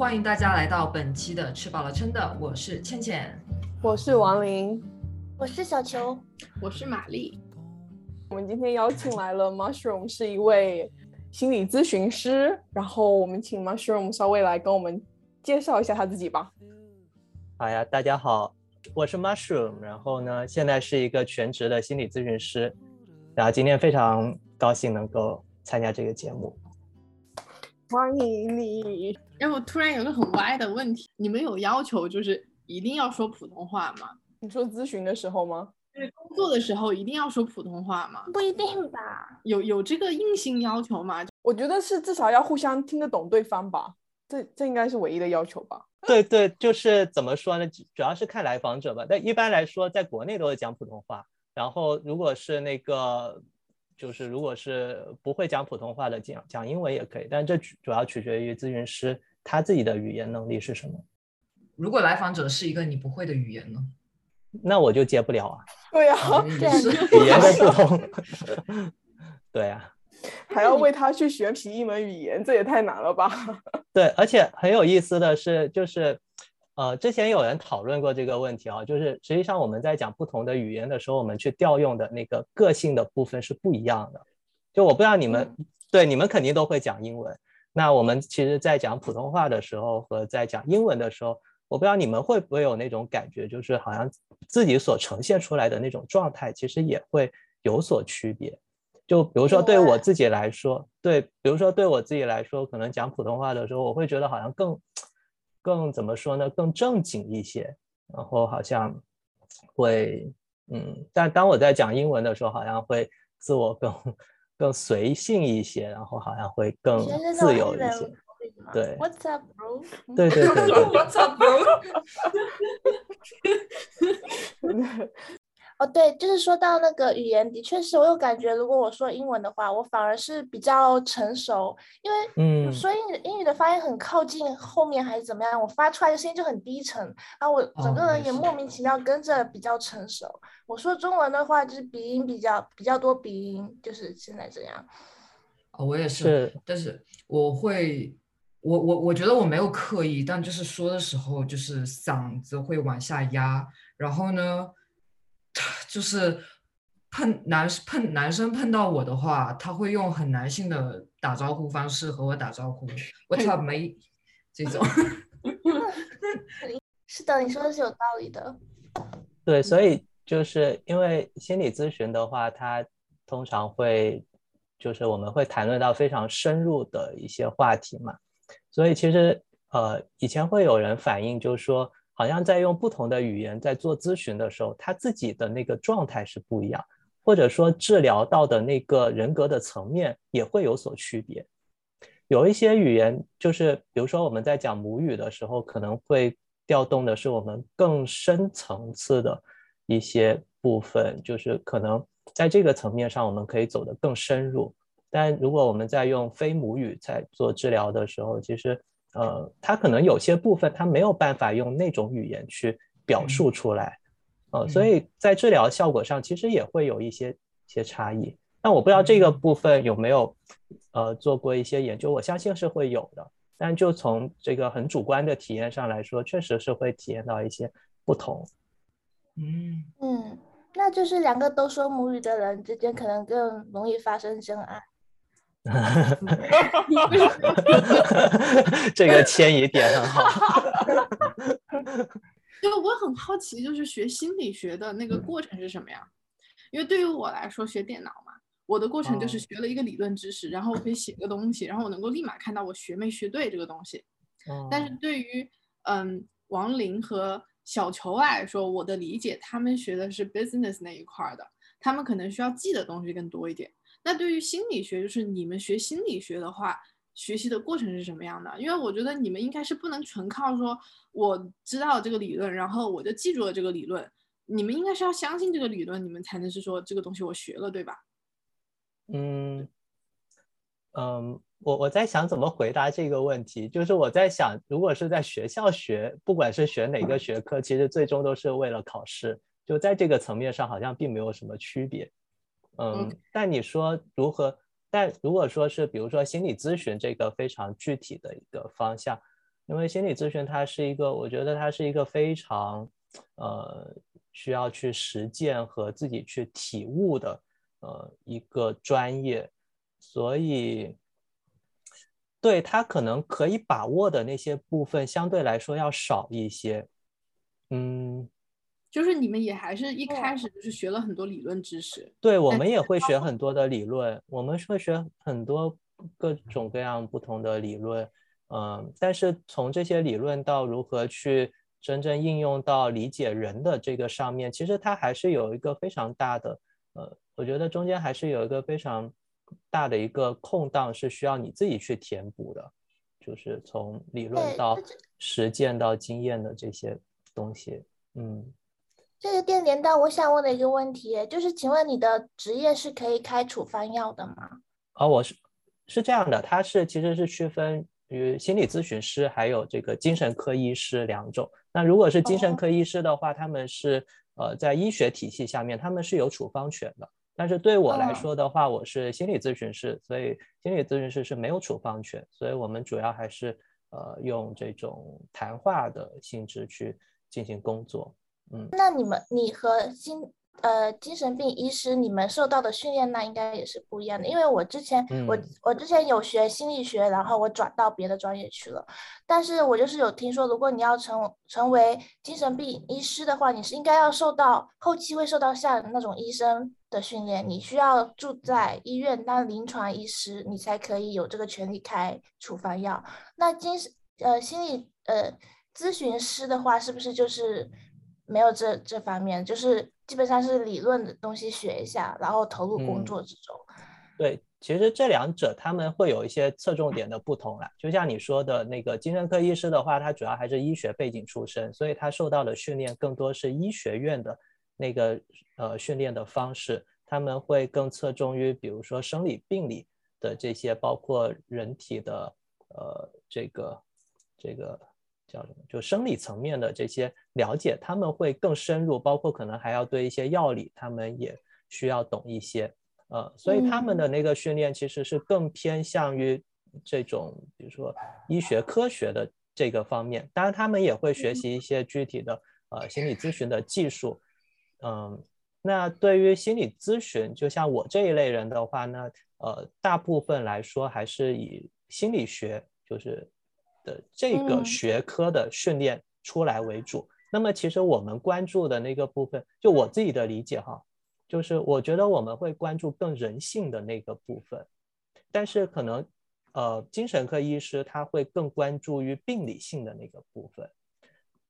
欢迎大家来到本期的吃饱了撑的，我是倩倩，我是王琳，我是小球，我是玛丽。我们今天邀请来了 Mushroom，是一位心理咨询师，然后我们请 Mushroom 稍微来跟我们介绍一下他自己吧。好呀，大家好，我是 Mushroom，然后呢，现在是一个全职的心理咨询师，然后今天非常高兴能够参加这个节目，欢迎你。然后突然有个很歪的问题，你们有要求就是一定要说普通话吗？你说咨询的时候吗？就是工作的时候一定要说普通话吗？不一定吧。有有这个硬性要求吗？我觉得是至少要互相听得懂对方吧，这这应该是唯一的要求吧。对对，就是怎么说呢？主要是看来访者吧。但一般来说，在国内都是讲普通话。然后如果是那个，就是如果是不会讲普通话的，讲讲英文也可以。但这主要取决于咨询师。他自己的语言能力是什么？如果来访者是一个你不会的语言呢？那我就接不了啊。对呀，语言的不同。对呀，还要为他去学习一门语言，这也太难了吧？对，而且很有意思的是，就是呃，之前有人讨论过这个问题啊，就是实际上我们在讲不同的语言的时候，我们去调用的那个个性的部分是不一样的。就我不知道你们，对你们肯定都会讲英文。那我们其实，在讲普通话的时候和在讲英文的时候，我不知道你们会不会有那种感觉，就是好像自己所呈现出来的那种状态，其实也会有所区别。就比如说对我自己来说，对，比如说对我自己来说，可能讲普通话的时候，我会觉得好像更更怎么说呢，更正经一些，然后好像会嗯，但当我在讲英文的时候，好像会自我更。更随性一些，然后好像会更自由一些。对，对，对，对。哦，对，就是说到那个语言，的确是我有感觉。如果我说英文的话，我反而是比较成熟，因为嗯，所以英语的发音很靠近后面还是怎么样，我发出来的声音就很低沉，然后我整个人也莫名其妙跟着比较成熟。我说中文的话，就是鼻音比较比较多，鼻音就是现在这样。哦，我也是，但是我会，我我我觉得我没有刻意，但就是说的时候，就是嗓子会往下压，然后呢。就是碰男碰男生碰到我的话，他会用很男性的打招呼方式和我打招呼，我操没这种。是的，你说的是有道理的。对，所以就是因为心理咨询的话，它通常会就是我们会谈论到非常深入的一些话题嘛，所以其实呃以前会有人反映，就是说。好像在用不同的语言在做咨询的时候，他自己的那个状态是不一样，或者说治疗到的那个人格的层面也会有所区别。有一些语言，就是比如说我们在讲母语的时候，可能会调动的是我们更深层次的一些部分，就是可能在这个层面上我们可以走得更深入。但如果我们在用非母语在做治疗的时候，其实。呃，他可能有些部分他没有办法用那种语言去表述出来，呃，所以在治疗效果上其实也会有一些些差异。但我不知道这个部分有没有呃做过一些研究，我相信是会有的。但就从这个很主观的体验上来说，确实是会体验到一些不同。嗯嗯，那就是两个都说母语的人之间可能更容易发生真爱。这个迁移点很好。因为我很好奇，就是学心理学的那个过程是什么呀？因为对于我来说，学电脑嘛，我的过程就是学了一个理论知识，然后我可以写个东西，然后我能够立马看到我学没学对这个东西。但是对于嗯王林和小球来说，我的理解，他们学的是 business 那一块的，他们可能需要记的东西更多一点。那对于心理学，就是你们学心理学的话，学习的过程是什么样的？因为我觉得你们应该是不能纯靠说我知道这个理论，然后我就记住了这个理论。你们应该是要相信这个理论，你们才能是说这个东西我学了，对吧？嗯嗯，我我在想怎么回答这个问题，就是我在想，如果是在学校学，不管是学哪个学科，其实最终都是为了考试，就在这个层面上好像并没有什么区别。嗯，但你说如何？但如果说是比如说心理咨询这个非常具体的一个方向，因为心理咨询它是一个，我觉得它是一个非常呃需要去实践和自己去体悟的呃一个专业，所以对他可能可以把握的那些部分相对来说要少一些，嗯。就是你们也还是一开始就是学了很多理论知识，对我们也会学很多的理论，我们会学很多各种各样不同的理论，嗯，但是从这些理论到如何去真正应用到理解人的这个上面，其实它还是有一个非常大的，呃，我觉得中间还是有一个非常大的一个空档是需要你自己去填补的，就是从理论到实践到经验的这些东西，嗯。这个电连到我想问的一个问题，就是，请问你的职业是可以开处方药的吗？啊，我是是这样的，它是其实是区分于心理咨询师还有这个精神科医师两种。那如果是精神科医师的话，他们是呃在医学体系下面，他们是有处方权的。但是对我来说的话，我是心理咨询师，所以心理咨询师是没有处方权，所以我们主要还是呃用这种谈话的性质去进行工作。那你们，你和心呃精神病医师，你们受到的训练那应该也是不一样的。因为我之前我我之前有学心理学，然后我转到别的专业去了。但是我就是有听说，如果你要成成为精神病医师的话，你是应该要受到后期会受到像那种医生的训练，你需要住在医院当临床医师，你才可以有这个权利开处方药。那精神呃心理呃咨询师的话，是不是就是？没有这这方面，就是基本上是理论的东西学一下，然后投入工作之中。对，其实这两者他们会有一些侧重点的不同啦。就像你说的那个精神科医师的话，他主要还是医学背景出身，所以他受到的训练更多是医学院的那个呃训练的方式。他们会更侧重于比如说生理病理的这些，包括人体的呃这个这个。叫什么？就生理层面的这些了解，他们会更深入，包括可能还要对一些药理，他们也需要懂一些。呃，所以他们的那个训练其实是更偏向于这种，比如说医学科学的这个方面。当然，他们也会学习一些具体的呃心理咨询的技术。嗯，那对于心理咨询，就像我这一类人的话呢，呃，大部分来说还是以心理学就是。的这个学科的训练出来为主，那么其实我们关注的那个部分，就我自己的理解哈，就是我觉得我们会关注更人性的那个部分，但是可能呃精神科医师他会更关注于病理性的那个部分，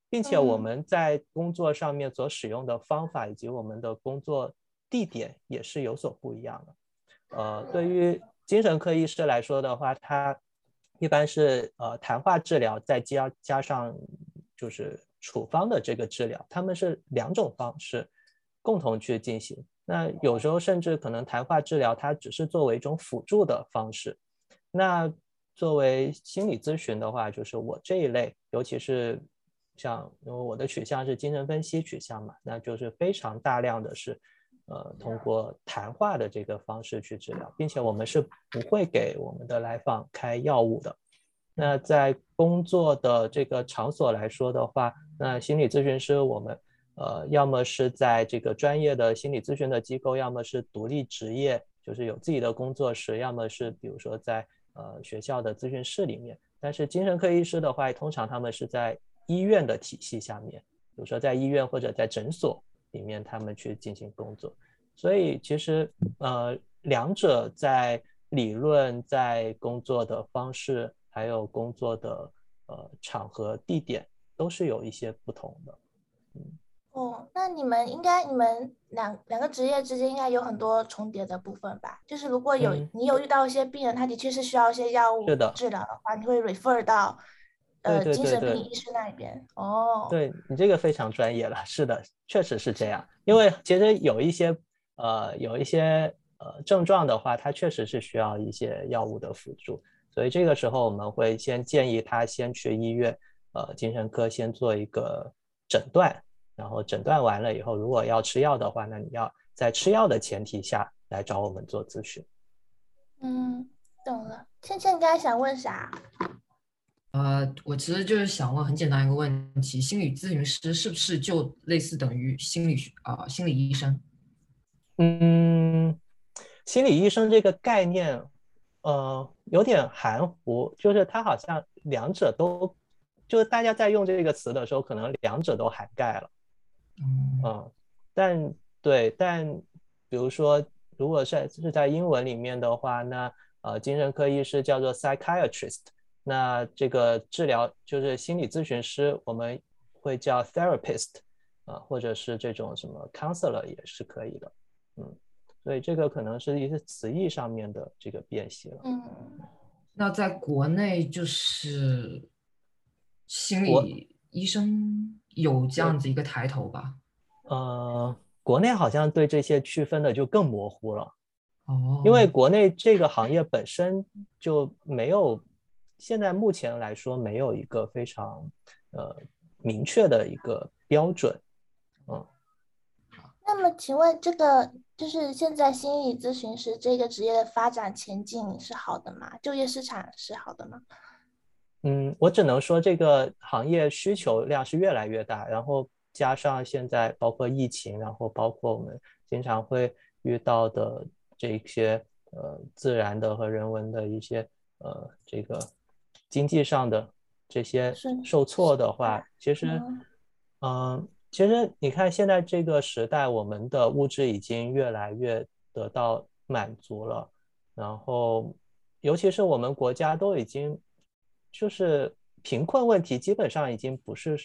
并且我们在工作上面所使用的方法以及我们的工作地点也是有所不一样的。呃，对于精神科医师来说的话，他一般是呃谈话治疗，再加加上就是处方的这个治疗，他们是两种方式共同去进行。那有时候甚至可能谈话治疗它只是作为一种辅助的方式。那作为心理咨询的话，就是我这一类，尤其是像因为我的取向是精神分析取向嘛，那就是非常大量的是。呃，通过谈话的这个方式去治疗，并且我们是不会给我们的来访开药物的。那在工作的这个场所来说的话，那心理咨询师我们呃，要么是在这个专业的心理咨询的机构，要么是独立职业，就是有自己的工作室，要么是比如说在呃学校的咨询室里面。但是精神科医师的话，通常他们是在医院的体系下面，比如说在医院或者在诊所。里面他们去进行工作，所以其实呃两者在理论、在工作的方式，还有工作的呃场合、地点都是有一些不同的。嗯，哦，那你们应该你们两两个职业之间应该有很多重叠的部分吧？就是如果有你有遇到一些病人，他的确是需要一些药物治疗的话，你会 refer 到。呃，精神病医师那一边哦，对你这个非常专业了，是的，确实是这样。因为其实有一些呃有一些呃症状的话，它确实是需要一些药物的辅助，所以这个时候我们会先建议他先去医院，呃，精神科先做一个诊断，然后诊断完了以后，如果要吃药的话，那你要在吃药的前提下来找我们做咨询。嗯，懂了。倩倩你刚才想问啥？呃，我其实就是想问很简单一个问题：心理咨询师是不是就类似等于心理学啊心理医生？嗯，心理医生这个概念，呃，有点含糊，就是它好像两者都，就是大家在用这个词的时候，可能两者都涵盖了。嗯，但对，但比如说，如果是是在英文里面的话，那呃，精神科医师叫做 psychiatrist。那这个治疗就是心理咨询师，我们会叫 therapist，啊，或者是这种什么 counselor 也是可以的，嗯，所以这个可能是一些词义上面的这个辨析了。嗯，那在国内就是心理医生有这样子一个抬头吧？呃，国内好像对这些区分的就更模糊了，哦，因为国内这个行业本身就没有。现在目前来说，没有一个非常呃明确的一个标准，嗯。那么，请问这个就是现在心理咨询师这个职业的发展前景是好的吗？就业市场是好的吗？嗯，我只能说这个行业需求量是越来越大，然后加上现在包括疫情，然后包括我们经常会遇到的这些呃自然的和人文的一些呃这个。经济上的这些受挫的话，其实，嗯，其实你看现在这个时代，我们的物质已经越来越得到满足了，然后，尤其是我们国家都已经，就是贫困问题基本上已经不是，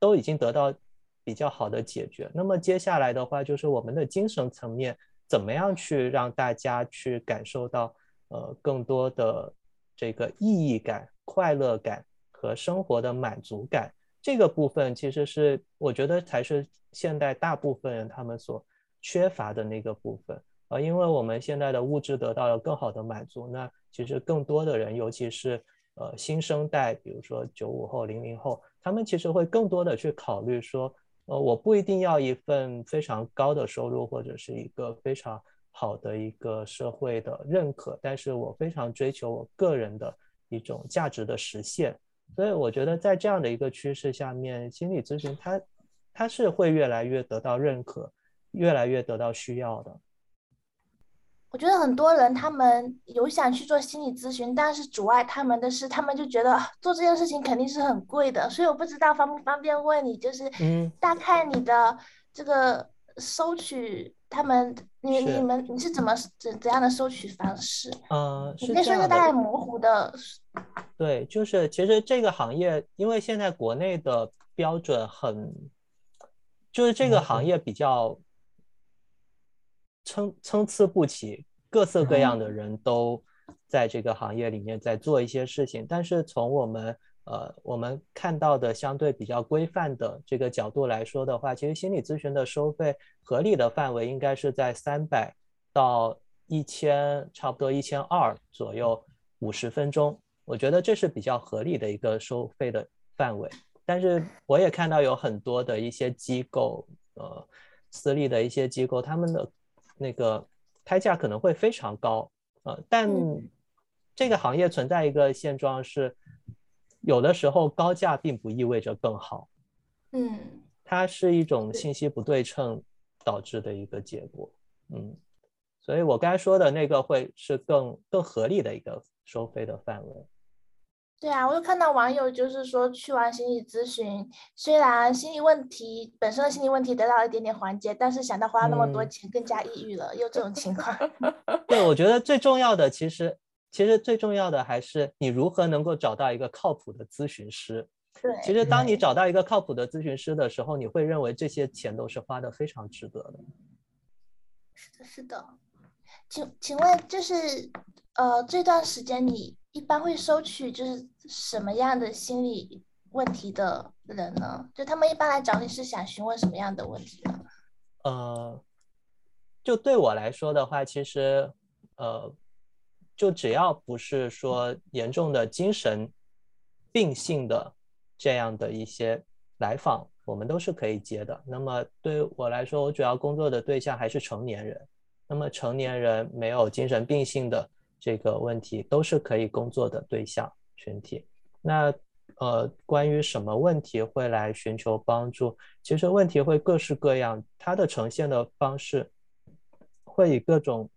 都已经得到比较好的解决。那么接下来的话，就是我们的精神层面怎么样去让大家去感受到，呃，更多的这个意义感。快乐感和生活的满足感，这个部分其实是我觉得才是现代大部分人他们所缺乏的那个部分啊，因为我们现在的物质得到了更好的满足，那其实更多的人，尤其是呃新生代，比如说九五后、零零后，他们其实会更多的去考虑说，呃，我不一定要一份非常高的收入或者是一个非常好的一个社会的认可，但是我非常追求我个人的。一种价值的实现，所以我觉得在这样的一个趋势下面，心理咨询它它是会越来越得到认可，越来越得到需要的。我觉得很多人他们有想去做心理咨询，但是阻碍他们的是，他们就觉得做这件事情肯定是很贵的。所以我不知道方不方便问你，就是嗯，大概你的这个收取。他们，你你们你是怎么怎怎样的收取方式？呃，你可以说一个大概模糊的。对，就是其实这个行业，因为现在国内的标准很，就是这个行业比较参参差不齐，各色各样的人都在这个行业里面在做一些事情，但是从我们。呃，我们看到的相对比较规范的这个角度来说的话，其实心理咨询的收费合理的范围应该是在三百到一千，差不多一千二左右，五十分钟，我觉得这是比较合理的一个收费的范围。但是我也看到有很多的一些机构，呃，私立的一些机构，他们的那个开价可能会非常高，呃，但这个行业存在一个现状是。有的时候高价并不意味着更好，嗯，它是一种信息不对称导致的一个结果，嗯，所以我刚才说的那个会是更更合理的一个收费的范围。对啊，我有看到网友就是说去完心理咨询，虽然心理问题本身的心理问题得到了一点点缓解，但是想到花那么多钱更加抑郁了，又这种情况。对，我觉得最重要的其实。其实最重要的还是你如何能够找到一个靠谱的咨询师。对，其实当你找到一个靠谱的咨询师的时候，你会认为这些钱都是花的非常值得的。是的，是的。请请问，就是呃，这段时间你一般会收取就是什么样的心理问题的人呢？就他们一般来找你是想询问什么样的问题呢？呃，就对我来说的话，其实呃。就只要不是说严重的精神病性的这样的一些来访，我们都是可以接的。那么对我来说，我主要工作的对象还是成年人，那么成年人没有精神病性的这个问题，都是可以工作的对象群体。那呃，关于什么问题会来寻求帮助？其实问题会各式各样，它的呈现的方式会以各种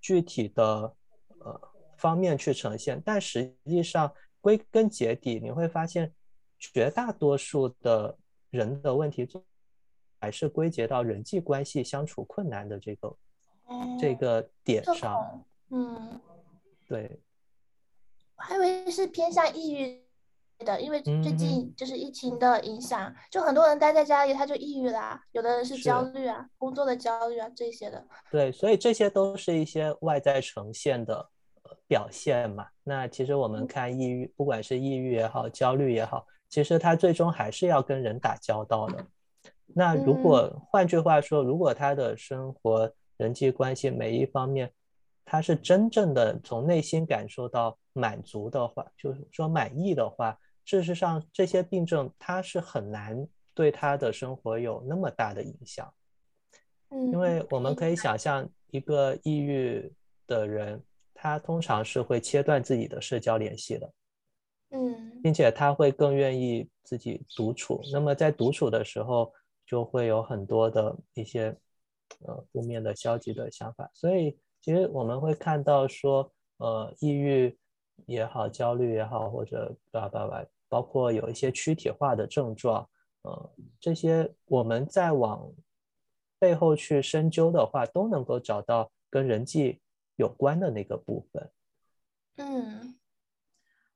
具体的呃方面去呈现，但实际上归根结底，你会发现绝大多数的人的问题还是归结到人际关系相处困难的这个这个点上。嗯，对，我还以为是偏向抑郁。的，因为最近就是疫情的影响，就很多人待在家里，他就抑郁啦。有的人是焦虑啊，工作的焦虑啊这些的。对，所以这些都是一些外在呈现的表现嘛。那其实我们看抑郁，不管是抑郁也好，焦虑也好，其实他最终还是要跟人打交道的。那如果换句话说，如果他的生活、人际关系每一方面，他是真正的从内心感受到满足的话，就是说满意的话。事实上，这些病症它是很难对他的生活有那么大的影响，嗯，因为我们可以想象，一个抑郁的人，他通常是会切断自己的社交联系的，嗯，并且他会更愿意自己独处。那么在独处的时候，就会有很多的一些呃负面的、消极的想法。所以，其实我们会看到说，呃，抑郁也好，焦虑也好，或者叭叭叭。包括有一些躯体化的症状，呃，这些我们再往背后去深究的话，都能够找到跟人际有关的那个部分。嗯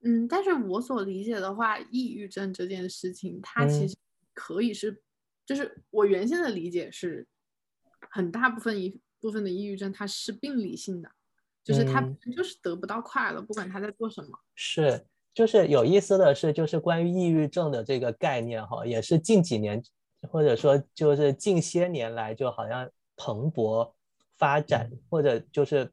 嗯，但是我所理解的话，抑郁症这件事情，它其实可以是，就是我原先的理解是，很大部分一部分的抑郁症，它是病理性的，就是他就是得不到快乐，不管他在做什么。是。就是有意思的是，就是关于抑郁症的这个概念，哈，也是近几年，或者说就是近些年来，就好像蓬勃发展，或者就是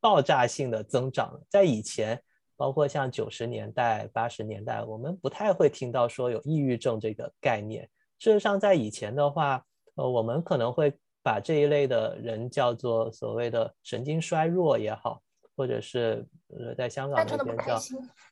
爆炸性的增长。在以前，包括像九十年代、八十年代，我们不太会听到说有抑郁症这个概念。事实上，在以前的话，呃，我们可能会把这一类的人叫做所谓的神经衰弱也好。或者是呃，在香港那边叫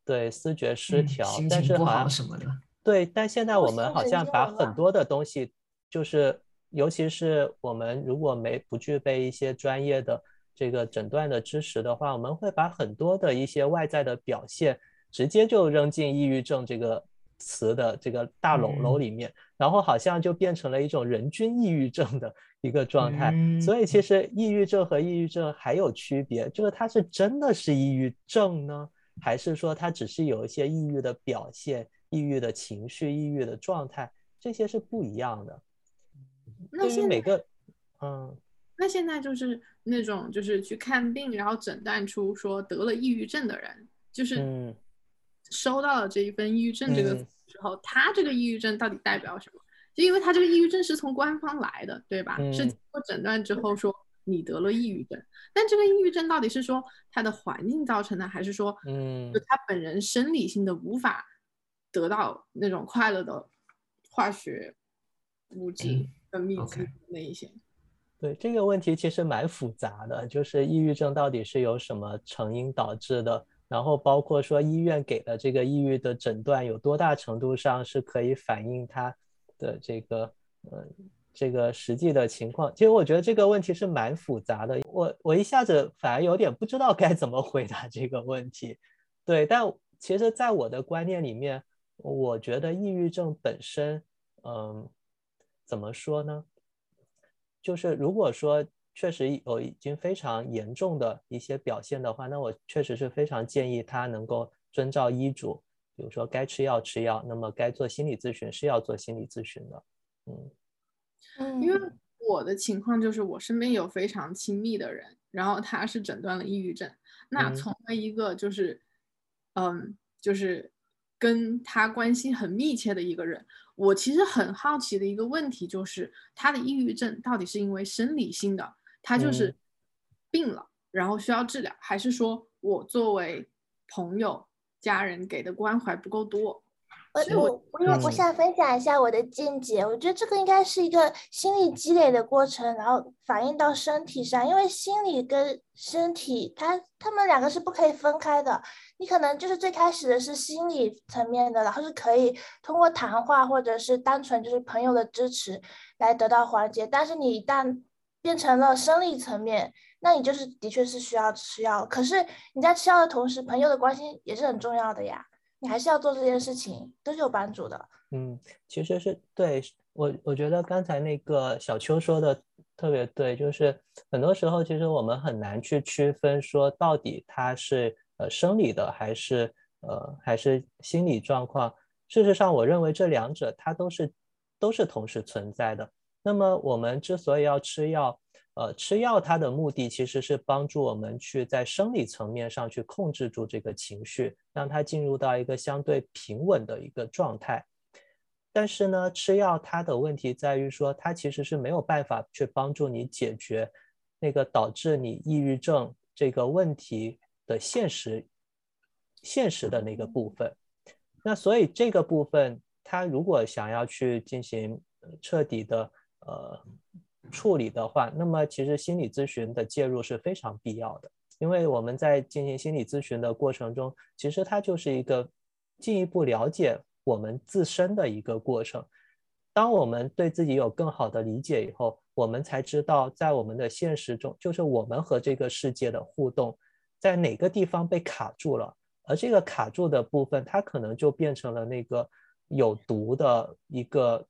对思觉失调，但是好像什么的。对，但现在我们好像把很多的东西，就是尤其是我们如果没不具备一些专业的这个诊断的知识的话，我们会把很多的一些外在的表现直接就扔进抑郁症这个词的这个大笼笼里面，然后好像就变成了一种人均抑郁症的。一个状态，所以其实抑郁症和抑郁症还有区别，就是它是真的是抑郁症呢，还是说它只是有一些抑郁的表现、抑郁的情绪、抑郁的状态，这些是不一样的。那。现每个，嗯，那现在就是那种就是去看病，然后诊断出说得了抑郁症的人，就是收到了这一份抑郁症这个时候，他这个抑郁症到底代表什么？就因为他这个抑郁症是从官方来的，对吧？是经过诊断之后说你得了抑郁症，但这个抑郁症到底是说他的环境造成的，还是说，嗯，就他本人生理性的无法得到那种快乐的化学物质分泌剂那一些？对这个问题其实蛮复杂的，就是抑郁症到底是由什么成因导致的？然后包括说医院给的这个抑郁的诊断有多大程度上是可以反映他。的这个，呃，这个实际的情况，其实我觉得这个问题是蛮复杂的。我我一下子反而有点不知道该怎么回答这个问题。对，但其实，在我的观念里面，我觉得抑郁症本身，嗯，怎么说呢？就是如果说确实有已经非常严重的一些表现的话，那我确实是非常建议他能够遵照医嘱。比如说该吃药吃药，那么该做心理咨询是要做心理咨询的，嗯，因为我的情况就是我身边有非常亲密的人，然后他是诊断了抑郁症，那从了一个就是，嗯，就是跟他关系很密切的一个人，我其实很好奇的一个问题就是他的抑郁症到底是因为生理性的，他就是病了，然后需要治疗，还是说我作为朋友？家人给的关怀不够多，我我我我想分享一下我的见解，我觉得这个应该是一个心理积累的过程，然后反映到身体上，因为心理跟身体，它他们两个是不可以分开的。你可能就是最开始的是心理层面的，然后是可以通过谈话或者是单纯就是朋友的支持来得到缓解，但是你一旦变成了生理层面，那你就是的确是需要吃药。可是你在吃药的同时，朋友的关心也是很重要的呀。你还是要做这件事情，都是有帮助的。嗯，其实是对我，我觉得刚才那个小邱说的特别对，就是很多时候其实我们很难去区分说到底他是呃生理的还是呃还是心理状况。事实上，我认为这两者它都是都是同时存在的。那么我们之所以要吃药。呃，吃药它的目的其实是帮助我们去在生理层面上去控制住这个情绪，让它进入到一个相对平稳的一个状态。但是呢，吃药它的问题在于说，它其实是没有办法去帮助你解决那个导致你抑郁症这个问题的现实现实的那个部分。那所以这个部分，它如果想要去进行彻底的呃。处理的话，那么其实心理咨询的介入是非常必要的，因为我们在进行心理咨询的过程中，其实它就是一个进一步了解我们自身的一个过程。当我们对自己有更好的理解以后，我们才知道在我们的现实中，就是我们和这个世界的互动，在哪个地方被卡住了，而这个卡住的部分，它可能就变成了那个有毒的一个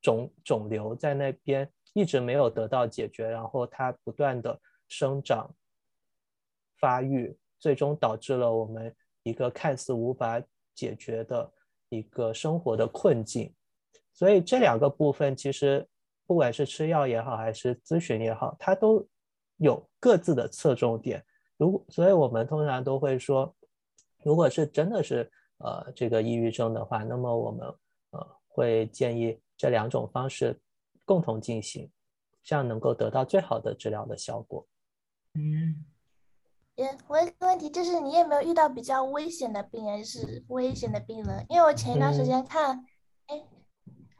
肿肿瘤在那边。一直没有得到解决，然后它不断的生长、发育，最终导致了我们一个看似无法解决的一个生活的困境。所以这两个部分其实，不管是吃药也好，还是咨询也好，它都有各自的侧重点。如果，所以我们通常都会说，如果是真的是呃这个抑郁症的话，那么我们呃会建议这两种方式。共同进行，这样能够得到最好的治疗的效果。嗯，也我有个问题，就是你有没有遇到比较危险的病人，是危险的病人？因为我前一段时间看，哎，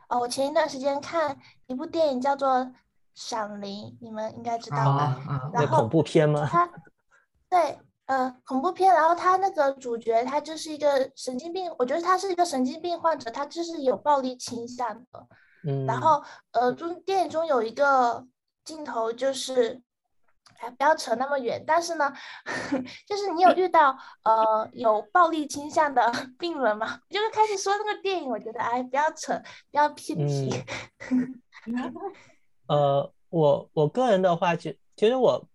哦，我前一段时间看一部电影叫做《闪灵》，你们应该知道吧？然后恐怖片吗？他，对，呃，恐怖片。然后他那个主角，他就是一个神经病，我觉得他是一个神经病患者，他就是有暴力倾向的。嗯然后，呃，中电影中有一个镜头，就是，哎，不要扯那么远。但是呢，就是你有遇到呃有暴力倾向的 病人吗？就是开始说那个电影，我觉得哎，不要扯，不要批评。呃，我我个人的话，其其实我。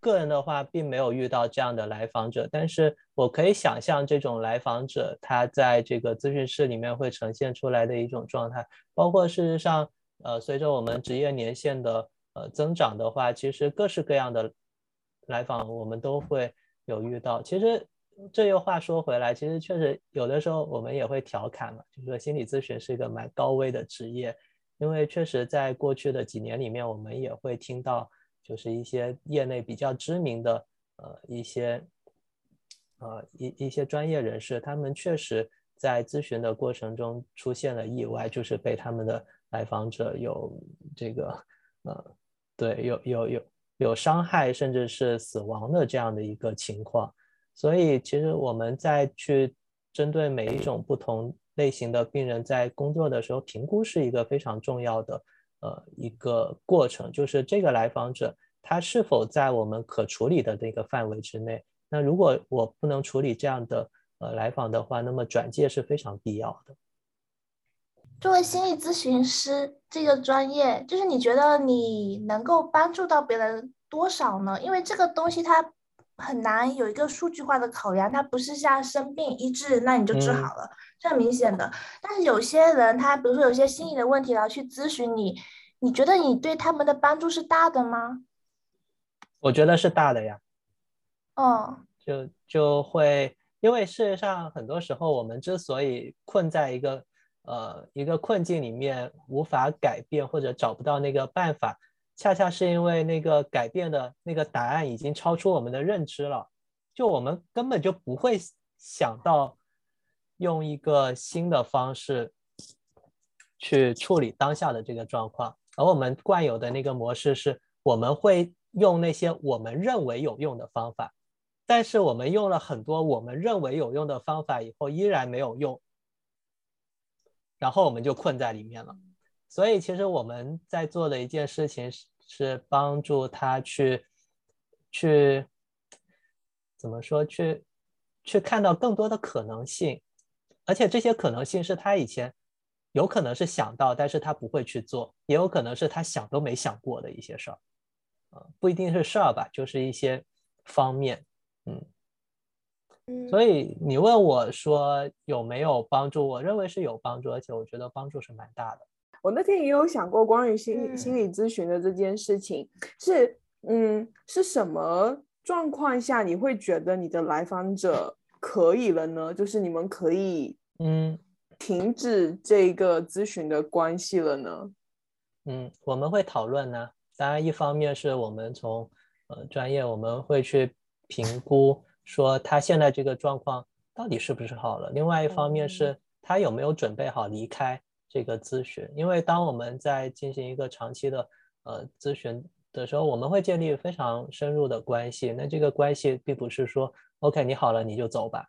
个人的话，并没有遇到这样的来访者，但是我可以想象这种来访者他在这个咨询室里面会呈现出来的一种状态。包括事实上，呃，随着我们职业年限的呃增长的话，其实各式各样的来访我们都会有遇到。其实这又话说回来，其实确实有的时候我们也会调侃嘛，就是说心理咨询是一个蛮高危的职业，因为确实在过去的几年里面，我们也会听到。就是一些业内比较知名的呃一些呃一一些专业人士，他们确实在咨询的过程中出现了意外，就是被他们的来访者有这个呃对有有有有伤害甚至是死亡的这样的一个情况。所以其实我们在去针对每一种不同类型的病人在工作的时候，评估是一个非常重要的。呃，一个过程就是这个来访者他是否在我们可处理的那个范围之内。那如果我不能处理这样的呃来访的话，那么转介是非常必要的。作为心理咨询师这个专业，就是你觉得你能够帮助到别人多少呢？因为这个东西它。很难有一个数据化的考量，它不是像生病医治，那你就治好了，这很明显的。但是有些人，他比如说有些心理的问题，然后去咨询你，你觉得你对他们的帮助是大的吗？我觉得是大的呀。哦，就就会，因为事实上很多时候我们之所以困在一个呃一个困境里面，无法改变或者找不到那个办法。恰恰是因为那个改变的那个答案已经超出我们的认知了，就我们根本就不会想到用一个新的方式去处理当下的这个状况，而我们惯有的那个模式是，我们会用那些我们认为有用的方法，但是我们用了很多我们认为有用的方法以后，依然没有用，然后我们就困在里面了。所以，其实我们在做的一件事情是是帮助他去去怎么说去去看到更多的可能性。而且这些可能性是他以前有可能是想到，但是他不会去做，也有可能是他想都没想过的一些事儿，啊，不一定是事儿吧，就是一些方面，嗯，所以你问我说有没有帮助，我认为是有帮助，而且我觉得帮助是蛮大的。我那天也有想过关于心理心理咨询的这件事情，是嗯，是什么状况下你会觉得你的来访者？可以了呢，就是你们可以嗯停止这个咨询的关系了呢。嗯，我们会讨论呢。当然，一方面是我们从呃专业，我们会去评估说他现在这个状况到底是不是好了。另外一方面是他有没有准备好离开这个咨询。因为当我们在进行一个长期的呃咨询的时候，我们会建立非常深入的关系。那这个关系并不是说。OK，你好了，你就走吧，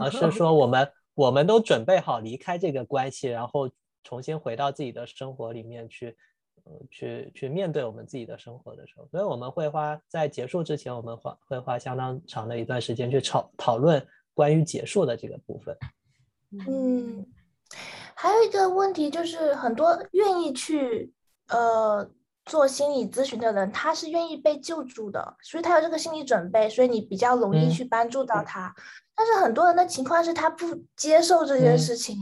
而是说我们我们都准备好离开这个关系，然后重新回到自己的生活里面去，呃，去去面对我们自己的生活的时候，所以我们会花在结束之前，我们花会花相当长的一段时间去讨讨论关于结束的这个部分。嗯，还有一个问题就是很多愿意去呃。做心理咨询的人，他是愿意被救助的，所以他有这个心理准备，所以你比较容易去帮助到他。但是很多人的情况是他不接受这件事情，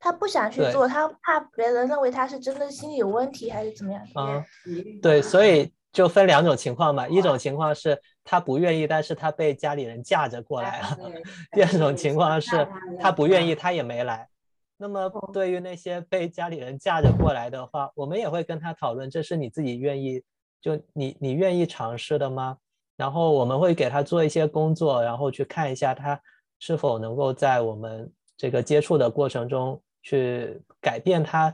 他不想去做，他怕别人认为他是真的心理有问题还是怎么样。啊，对，所以就分两种情况嘛，一种情况是他不愿意，但是他被家里人架着过来了；第二种情况是他不愿意，他也没来。那么，对于那些被家里人架着过来的话，我们也会跟他讨论，这是你自己愿意，就你你愿意尝试的吗？然后我们会给他做一些工作，然后去看一下他是否能够在我们这个接触的过程中去改变他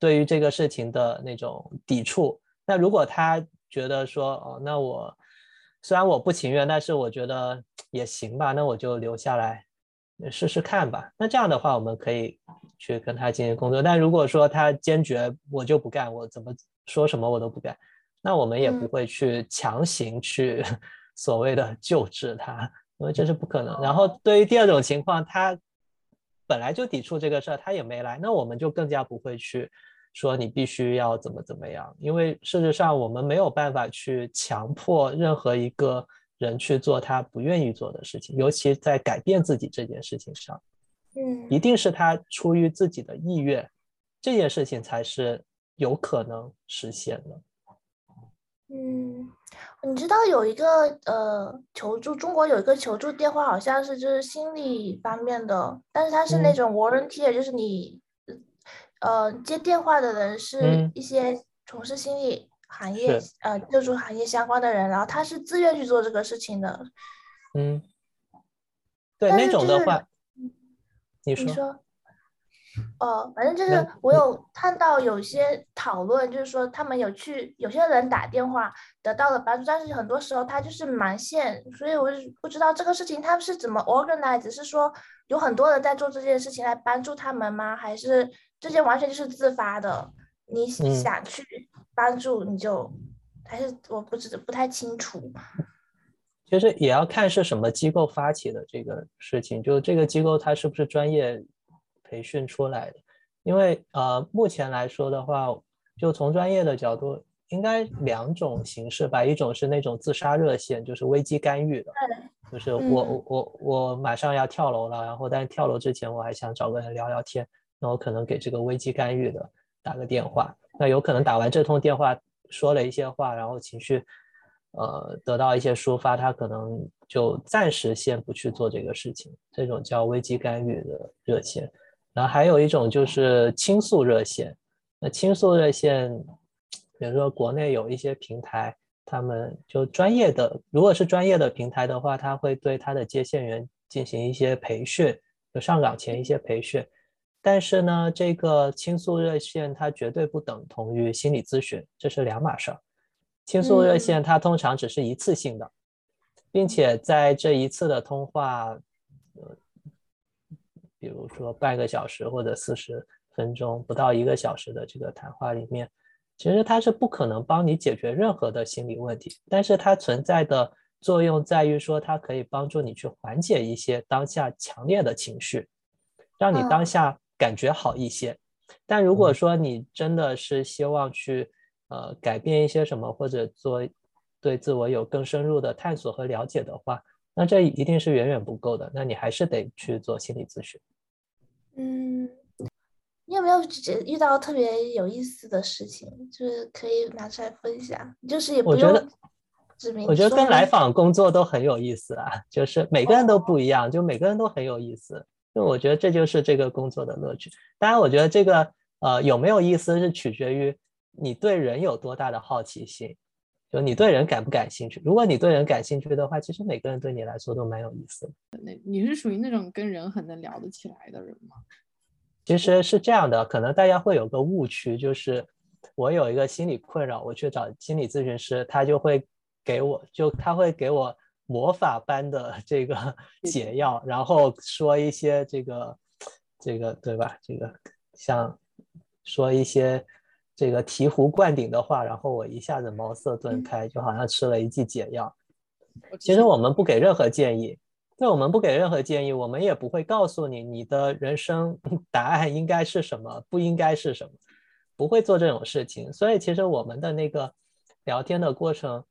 对于这个事情的那种抵触。那如果他觉得说，哦，那我虽然我不情愿，但是我觉得也行吧，那我就留下来。试试看吧。那这样的话，我们可以去跟他进行工作。但如果说他坚决我就不干，我怎么说什么我都不干，那我们也不会去强行去 所谓的救治他，因为这是不可能。然后对于第二种情况，他本来就抵触这个事儿，他也没来，那我们就更加不会去说你必须要怎么怎么样，因为事实上我们没有办法去强迫任何一个。人去做他不愿意做的事情，尤其在改变自己这件事情上，嗯，一定是他出于自己的意愿，这件事情才是有可能实现的。嗯，你知道有一个呃求助，中国有一个求助电话，好像是就是心理方面的，但是它是那种 volunteer，就是你呃接电话的人是一些从事心理。行业呃，救助行业相关的人，然后他是自愿去做这个事情的。嗯，对那种的话，你说，你说，哦，反正就是我有看到有些讨论，就是说他们有去有些人打电话得到了帮助，但是很多时候他就是盲线，所以我不知道这个事情他们是怎么 organize，是说有很多人在做这件事情来帮助他们吗？还是这些完全就是自发的？你想去？帮助你就还是我不知不太清楚，其实也要看是什么机构发起的这个事情，就这个机构它是不是专业培训出来的？因为呃目前来说的话，就从专业的角度，应该两种形式吧，一种是那种自杀热线，就是危机干预的，就是我我我我马上要跳楼了，然后但是跳楼之前我还想找个人聊聊天，然后可能给这个危机干预的打个电话。那有可能打完这通电话，说了一些话，然后情绪，呃，得到一些抒发，他可能就暂时先不去做这个事情。这种叫危机干预的热线。然后还有一种就是倾诉热线。那倾诉热线，比如说国内有一些平台，他们就专业的，如果是专业的平台的话，他会对他的接线员进行一些培训，就上岗前一些培训。但是呢，这个倾诉热线它绝对不等同于心理咨询，这是两码事儿。倾诉热线它通常只是一次性的，并且在这一次的通话，呃，比如说半个小时或者四十分钟，不到一个小时的这个谈话里面，其实它是不可能帮你解决任何的心理问题。但是它存在的作用在于说，它可以帮助你去缓解一些当下强烈的情绪，让你当下。感觉好一些，但如果说你真的是希望去呃改变一些什么，或者做对自我有更深入的探索和了解的话，那这一定是远远不够的。那你还是得去做心理咨询。嗯，你有没有遇到特别有意思的事情，就是可以拿出来分享？就是也不用指明。我觉得跟来访工作都很有意思啊，就是每个人都不一样，就每个人都很有意思。就我觉得这就是这个工作的乐趣。当然，我觉得这个呃有没有意思是取决于你对人有多大的好奇心，就你对人感不感兴趣。如果你对人感兴趣的话，其实每个人对你来说都蛮有意思的。那你是属于那种跟人很能聊得起来的人吗？其实是这样的，可能大家会有个误区，就是我有一个心理困扰，我去找心理咨询师，他就会给我就他会给我。魔法般的 这个解药，然后说一些这个这个对吧？这个像说一些这个醍醐灌顶的话，然后我一下子茅塞顿开，就好像吃了一剂解药。其实我们不给任何建议，对我们不给任何建议，我们也不会告诉你你的人生 答案应该是什么，不应该是什么，不会做这种事情。所以其实我们的那个聊天的过程。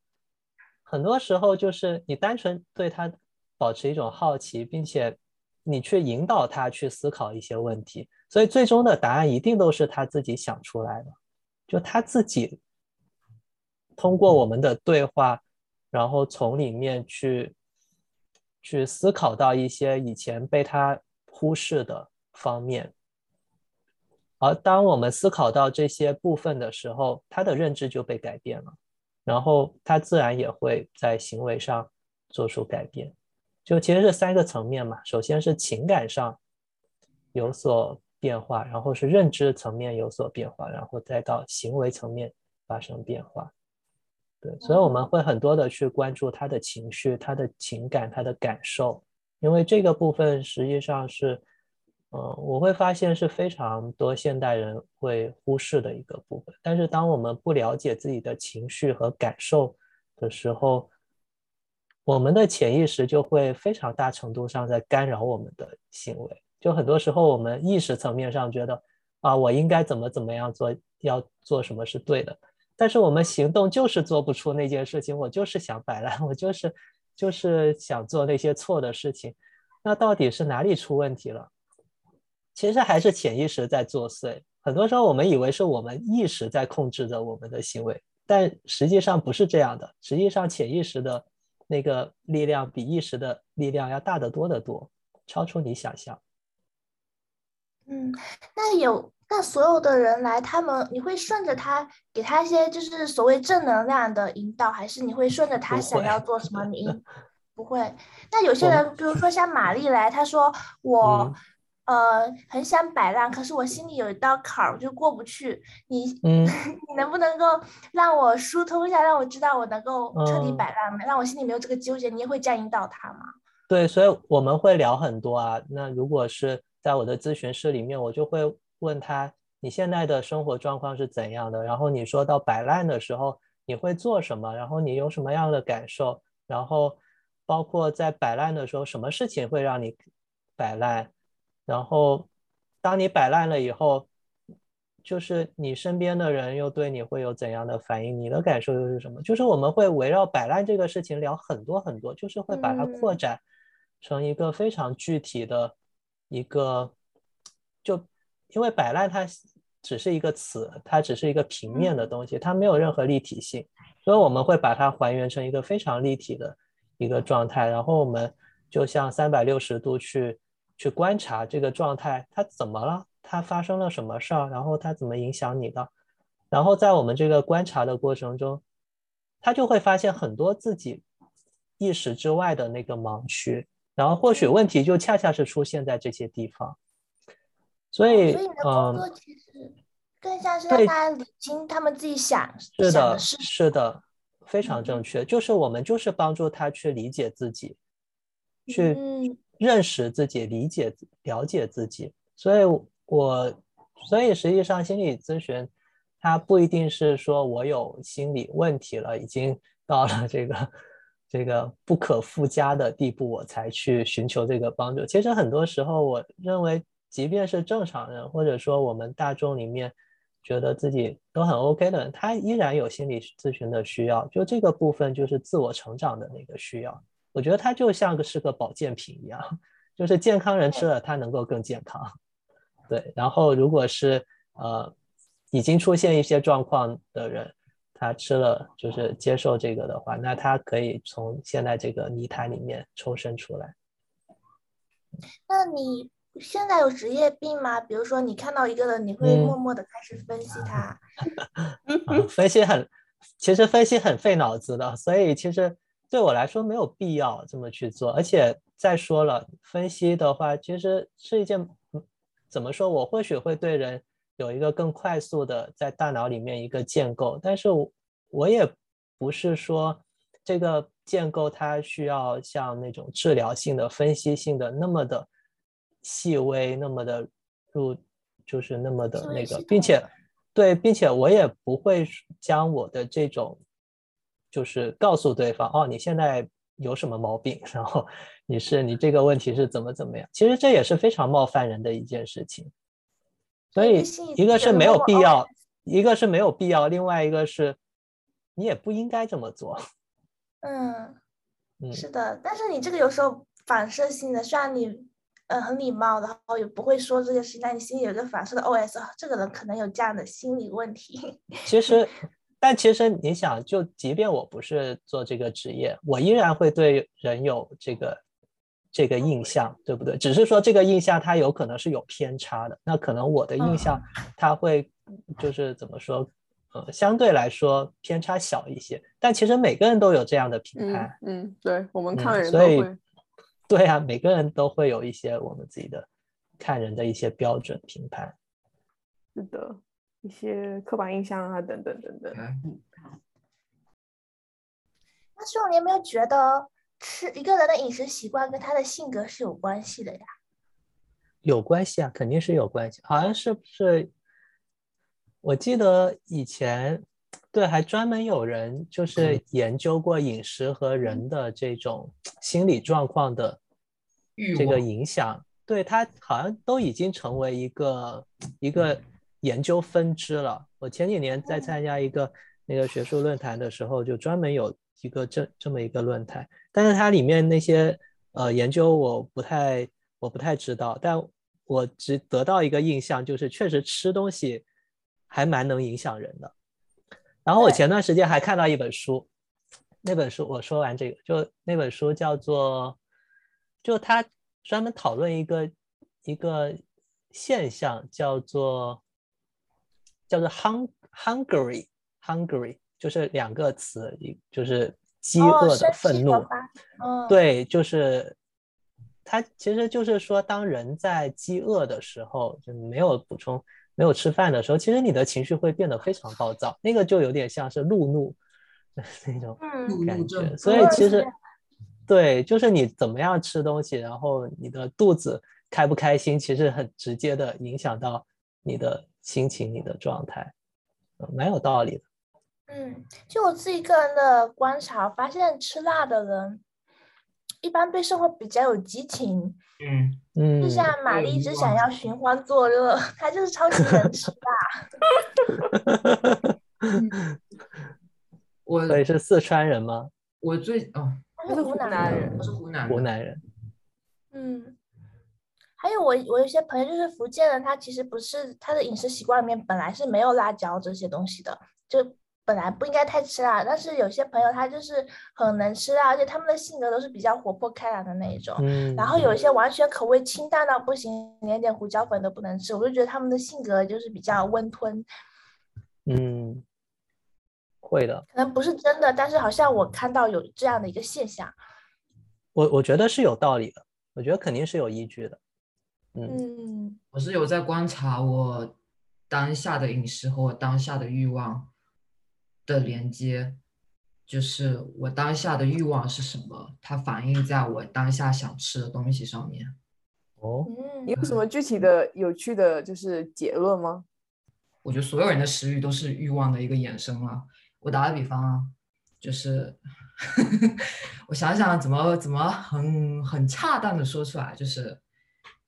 很多时候就是你单纯对他保持一种好奇，并且你去引导他去思考一些问题，所以最终的答案一定都是他自己想出来的，就他自己通过我们的对话，然后从里面去去思考到一些以前被他忽视的方面，而当我们思考到这些部分的时候，他的认知就被改变了。然后他自然也会在行为上做出改变，就其实是三个层面嘛。首先是情感上有所变化，然后是认知层面有所变化，然后再到行为层面发生变化。对，所以我们会很多的去关注他的情绪、他的情感、他的感受，因为这个部分实际上是。嗯，我会发现是非常多现代人会忽视的一个部分。但是，当我们不了解自己的情绪和感受的时候，我们的潜意识就会非常大程度上在干扰我们的行为。就很多时候，我们意识层面上觉得啊，我应该怎么怎么样做，要做什么是对的。但是，我们行动就是做不出那件事情。我就是想摆烂，我就是就是想做那些错的事情。那到底是哪里出问题了？其实还是潜意识在作祟。很多时候，我们以为是我们意识在控制着我们的行为，但实际上不是这样的。实际上，潜意识的那个力量比意识的力量要大得多得多，超出你想象。嗯，那有那所有的人来，他们你会顺着他，给他一些就是所谓正能量的引导，还是你会顺着他想要做什么？你不会。那有些人，比如说像玛丽来，她说我。呃，很想摆烂，可是我心里有一道坎儿，我就过不去。你，嗯，你能不能够让我疏通一下，让我知道我能够彻底摆烂，让我心里没有这个纠结？你也会这样引导他吗？对，所以我们会聊很多啊。那如果是在我的咨询室里面，我就会问他，你现在的生活状况是怎样的？然后你说到摆烂的时候，你会做什么？然后你有什么样的感受？然后包括在摆烂的时候，什么事情会让你摆烂？然后，当你摆烂了以后，就是你身边的人又对你会有怎样的反应？你的感受又是什么？就是我们会围绕摆烂这个事情聊很多很多，就是会把它扩展成一个非常具体的一个，就因为摆烂它只是一个词，它只是一个平面的东西，它没有任何立体性，所以我们会把它还原成一个非常立体的一个状态，然后我们就像三百六十度去。去观察这个状态，它怎么了？它发生了什么事儿？然后它怎么影响你的？然后在我们这个观察的过程中，他就会发现很多自己意识之外的那个盲区。然后或许问题就恰恰是出现在这些地方。所以，所以你的工作其实更像是让他理清他们自己想是的，是的，非常正确。就是我们就是帮助他去理解自己，去认识自己，理解了解自己。所以，我所以实际上心理咨询，它不一定是说我有心理问题了，已经到了这个这个不可复加的地步，我才去寻求这个帮助。其实很多时候，我认为。即便是正常人，或者说我们大众里面觉得自己都很 OK 的人，他依然有心理咨询的需要。就这个部分，就是自我成长的那个需要。我觉得它就像个是个保健品一样，就是健康人吃了，它能够更健康。对，然后如果是呃已经出现一些状况的人，他吃了就是接受这个的话，那他可以从现在这个泥潭里面抽身出来。那你？现在有职业病吗？比如说，你看到一个人，你会默默的开始分析他。分析很，其实分析很费脑子的，所以其实对我来说没有必要这么去做。而且再说了，分析的话，其实是一件怎么说？我或许会对人有一个更快速的在大脑里面一个建构，但是我也不是说这个建构它需要像那种治疗性的、分析性的那么的。细微那么的入，就是那么的那个，并且对，并且我也不会将我的这种，就是告诉对方哦，你现在有什么毛病，然后你是你这个问题是怎么怎么样，其实这也是非常冒犯人的一件事情。所以一个是没有必要，一个是没有必要，另外一个是你也不应该这么做。嗯，是的，但是你这个有时候反射性的，虽然你。嗯，很礼貌，然后也不会说这件事情，但你心里有一个反射的 OS，这个人可能有这样的心理问题。其实，但其实你想，就即便我不是做这个职业，我依然会对人有这个这个印象，对不对？只是说这个印象它有可能是有偏差的，那可能我的印象它会就是怎么说，呃，相对来说偏差小一些。但其实每个人都有这样的评判，嗯，对我们看人都会。对啊，每个人都会有一些我们自己的看人的一些标准评判，是的，一些刻板印象啊，等等等等。那师傅，你有没有觉得吃一个人的饮食习惯跟他的性格是有关系的呀？有关系啊，肯定是有关系。好像是不是？我记得以前。对，还专门有人就是研究过饮食和人的这种心理状况的这个影响。对他好像都已经成为一个一个研究分支了。我前几年在参加一个那个学术论坛的时候，就专门有一个这这么一个论坛。但是它里面那些呃研究我不太我不太知道，但我只得到一个印象，就是确实吃东西还蛮能影响人的。然后我前段时间还看到一本书，那本书我说完这个，就那本书叫做，就他专门讨论一个一个现象，叫做叫做 hung hungry hungry，就是两个词，一就是饥饿的愤怒，对，就是它其实就是说，当人在饥饿的时候，就没有补充。没有吃饭的时候，其实你的情绪会变得非常暴躁，那个就有点像是路怒 那种感觉。所以其实，对，就是你怎么样吃东西，然后你的肚子开不开心，其实很直接的影响到你的心情、你的状态，蛮有道理的。嗯，就我自己个人的观察，发现吃辣的人。一般对生活比较有激情，嗯嗯，就像玛丽一直想要寻欢作乐，她就是超级能吃辣。我所以是四川人吗？我最哦，他是湖南人，我是湖南湖南人。嗯，还有我我有些朋友就是福建人，他其实不是他的饮食习惯里面本来是没有辣椒这些东西的，就。本来不应该太吃辣，但是有些朋友他就是很能吃辣，而且他们的性格都是比较活泼开朗的那一种。嗯。然后有一些完全口味清淡到不行，连点胡椒粉都不能吃，我就觉得他们的性格就是比较温吞。嗯，会的。可能不是真的，但是好像我看到有这样的一个现象。我我觉得是有道理的，我觉得肯定是有依据的。嗯，我是有在观察我当下的饮食和我当下的欲望的连接，就是我当下的欲望是什么，它反映在我当下想吃的东西上面。哦，你有什么具体的有趣的就是结论吗？我觉得所有人的食欲都是欲望的一个衍生啊。我打个比方啊，就是 我想想怎么怎么很很恰当的说出来，就是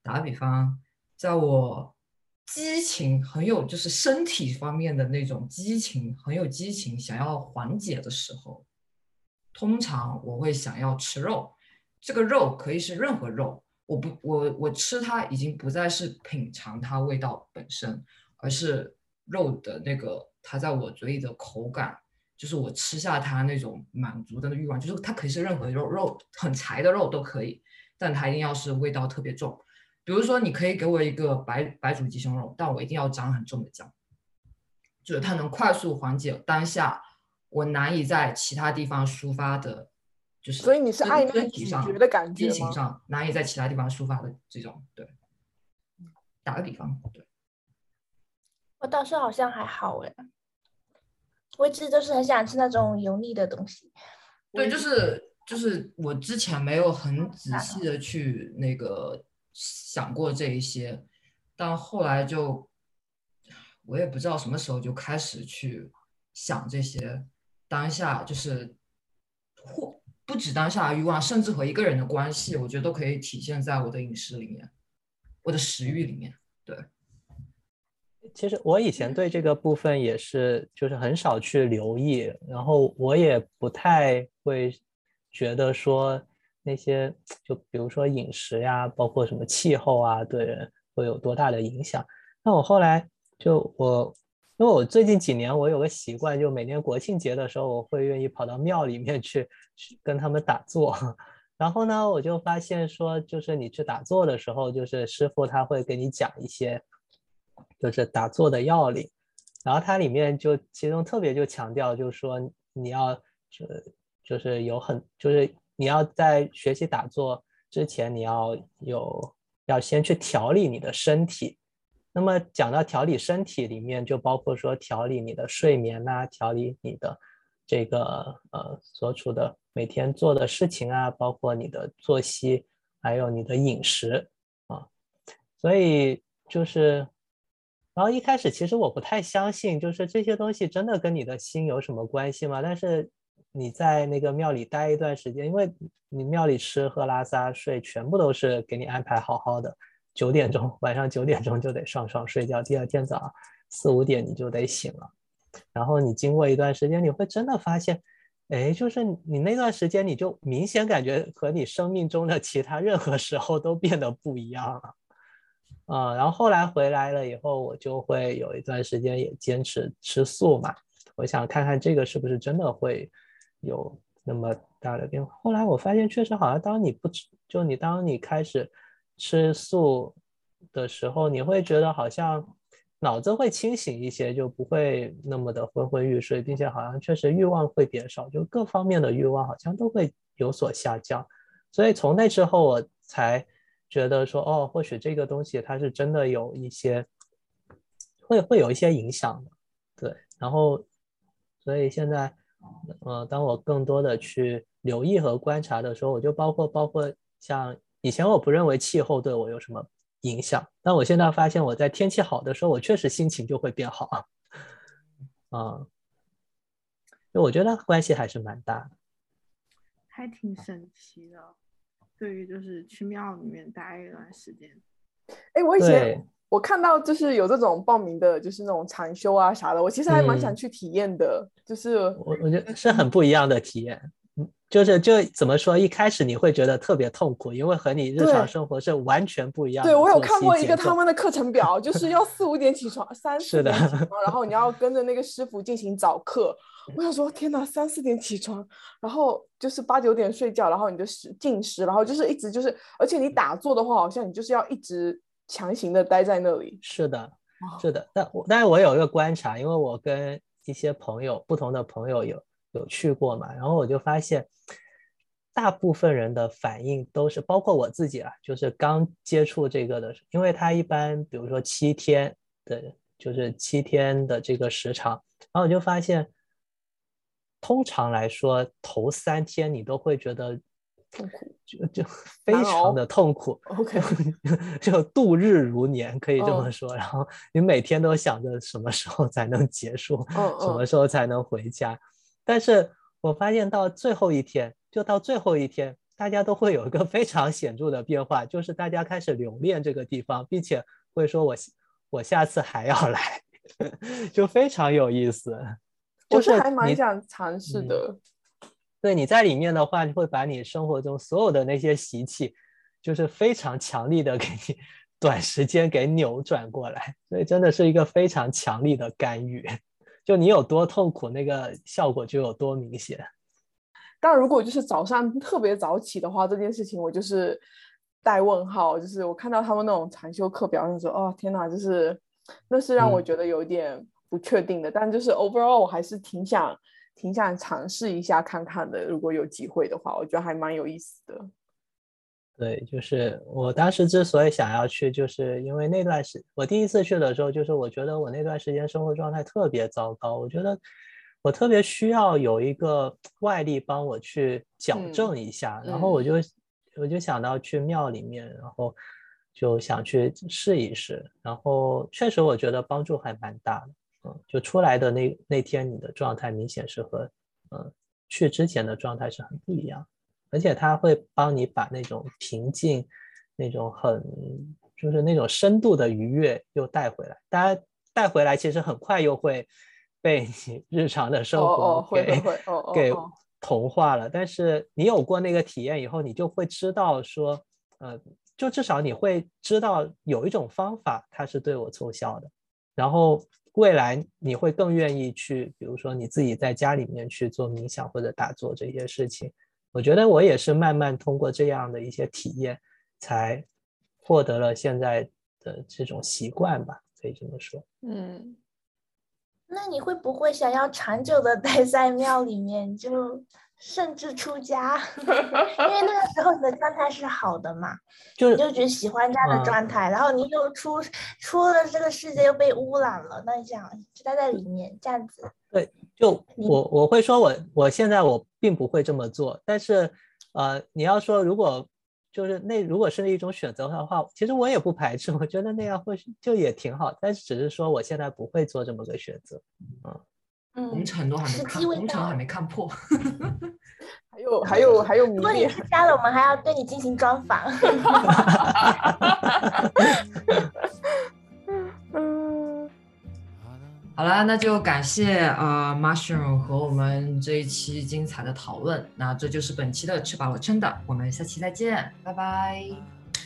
打个比方，在我激情很有就是身体方面的那种激情很有激情想要缓解的时候，通常我会想要吃肉。这个肉可以是任何肉，我不我我吃它已经不再是品尝它味道本身，而是肉的那个它在我嘴里的口感。就是我吃下它那种满足的欲望，就是它可以是任何肉，肉很柴的肉都可以，但它一定要是味道特别重。比如说，你可以给我一个白白煮鸡胸肉，但我一定要沾很重的酱，就是它能快速缓解当下我难以在其他地方抒发的，就是所以你是爱那体上的感觉激情上难以在其他地方抒发的这种。对，打个比方，对，我倒是好像还好哎。我一直都是很想吃那种油腻的东西。对，就是就是我之前没有很仔细的去那个想过这一些，但后来就我也不知道什么时候就开始去想这些当下就是或不止当下的欲望，甚至和一个人的关系，我觉得都可以体现在我的饮食里面，我的食欲里面。对。其实我以前对这个部分也是，就是很少去留意，然后我也不太会觉得说那些，就比如说饮食呀，包括什么气候啊，对人会有多大的影响。那我后来就我，因为我最近几年我有个习惯，就每年国庆节的时候，我会愿意跑到庙里面去去跟他们打坐。然后呢，我就发现说，就是你去打坐的时候，就是师傅他会给你讲一些。就是打坐的要领，然后它里面就其中特别就强调，就是说你要就就是有很就是你要在学习打坐之前，你要有要先去调理你的身体。那么讲到调理身体里面，就包括说调理你的睡眠呐，调理你的这个呃所处的每天做的事情啊，包括你的作息，还有你的饮食啊，所以就是。然后一开始其实我不太相信，就是这些东西真的跟你的心有什么关系吗？但是你在那个庙里待一段时间，因为你庙里吃喝拉撒睡全部都是给你安排好好的，九点钟晚上九点钟就得上床睡觉，第二天早上四五点你就得醒了。然后你经过一段时间，你会真的发现，哎，就是你那段时间你就明显感觉和你生命中的其他任何时候都变得不一样了。啊，然后后来回来了以后，我就会有一段时间也坚持吃素嘛。我想看看这个是不是真的会有那么大的变化。后来我发现，确实好像当你不吃，就你当你开始吃素的时候，你会觉得好像脑子会清醒一些，就不会那么的昏昏欲睡，并且好像确实欲望会变少，就各方面的欲望好像都会有所下降。所以从那之后，我才。觉得说哦，或许这个东西它是真的有一些会会有一些影响的，对。然后，所以现在，呃，当我更多的去留意和观察的时候，我就包括包括像以前我不认为气候对我有什么影响，但我现在发现我在天气好的时候，我确实心情就会变好啊。就我觉得关系还是蛮大的，还挺神奇的。对于就是去庙里面待一段时间，哎，我以前我看到就是有这种报名的，就是那种禅修啊啥的，我其实还蛮想去体验的。就是我我觉得是很不一样的体验，嗯，就是就怎么说，一开始你会觉得特别痛苦，因为和你日常生活是完全不一样。对我有看过一个他们的课程表，就是要四五点起床，三四点起 床，然后你要跟着那个师傅进行早课。我想说，天哪，三四点起床，然后就是八九点睡觉，然后你就食进食，然后就是一直就是，而且你打坐的话，好像你就是要一直强行的待在那里。是的，是的。但我但是我有一个观察，因为我跟一些朋友不同的朋友有有去过嘛，然后我就发现，大部分人的反应都是，包括我自己啊，就是刚接触这个的，因为他一般比如说七天的，就是七天的这个时长，然后我就发现，通常来说头三天你都会觉得。痛苦就就 非常的痛苦，OK，就度日如年，可以这么说。然后你每天都想着什么时候才能结束，什么时候才能回家。但是我发现到最后一天，就到最后一天，大家都会有一个非常显著的变化，就是大家开始留恋这个地方，并且会说我我下次还要来，就非常有意思。就是还蛮想尝试的。对，你在里面的话，会把你生活中所有的那些习气，就是非常强力的给你短时间给扭转过来，所以真的是一个非常强力的干预。就你有多痛苦，那个效果就有多明显。但如果就是早上特别早起的话，这件事情我就是带问号。就是我看到他们那种禅修课表，就说哦天哪，就是那是让我觉得有点不确定的。但就是 overall 我还是挺想。挺想尝试一下看看的，如果有机会的话，我觉得还蛮有意思的。对，就是我当时之所以想要去，就是因为那段时我第一次去的时候，就是我觉得我那段时间生活状态特别糟糕，我觉得我特别需要有一个外力帮我去矫正一下，然后我就我就想到去庙里面，然后就想去试一试，然后确实我觉得帮助还蛮大的。嗯，就出来的那那天，你的状态明显是和嗯去之前的状态是很不一样，而且它会帮你把那种平静、那种很就是那种深度的愉悦又带回来。大家带回来其实很快又会被你 日常的生活给给同化了。但是你有过那个体验以后，你就会知道说，呃，就至少你会知道有一种方法它是对我奏效的，然后。未来你会更愿意去，比如说你自己在家里面去做冥想或者打坐这些事情。我觉得我也是慢慢通过这样的一些体验，才获得了现在的这种习惯吧，可以这么说。嗯，那你会不会想要长久的待在庙里面，就？甚至出家，因为那个 时候你的状态是好的嘛，就你就觉得喜欢这样的状态，然后你又出出了这个世界又被污染了，那你想就待在里面这样子。对，就我我会说我我现在我并不会这么做，但是呃，你要说如果就是那如果是一种选择的话，其实我也不排斥，我觉得那样会就也挺好，但是只是说我现在不会做这么个选择，嗯。红尘都还没看，红尘还没看破，还有还有还有如果你参加了，我们还要对你进行专访。好了，那就感谢呃 Mushroom 和我们这一期精彩的讨论。那这就是本期的吃饱了撑的，我们下期再见，拜拜，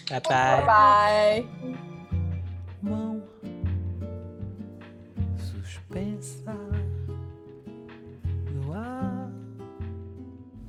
拜拜，拜拜。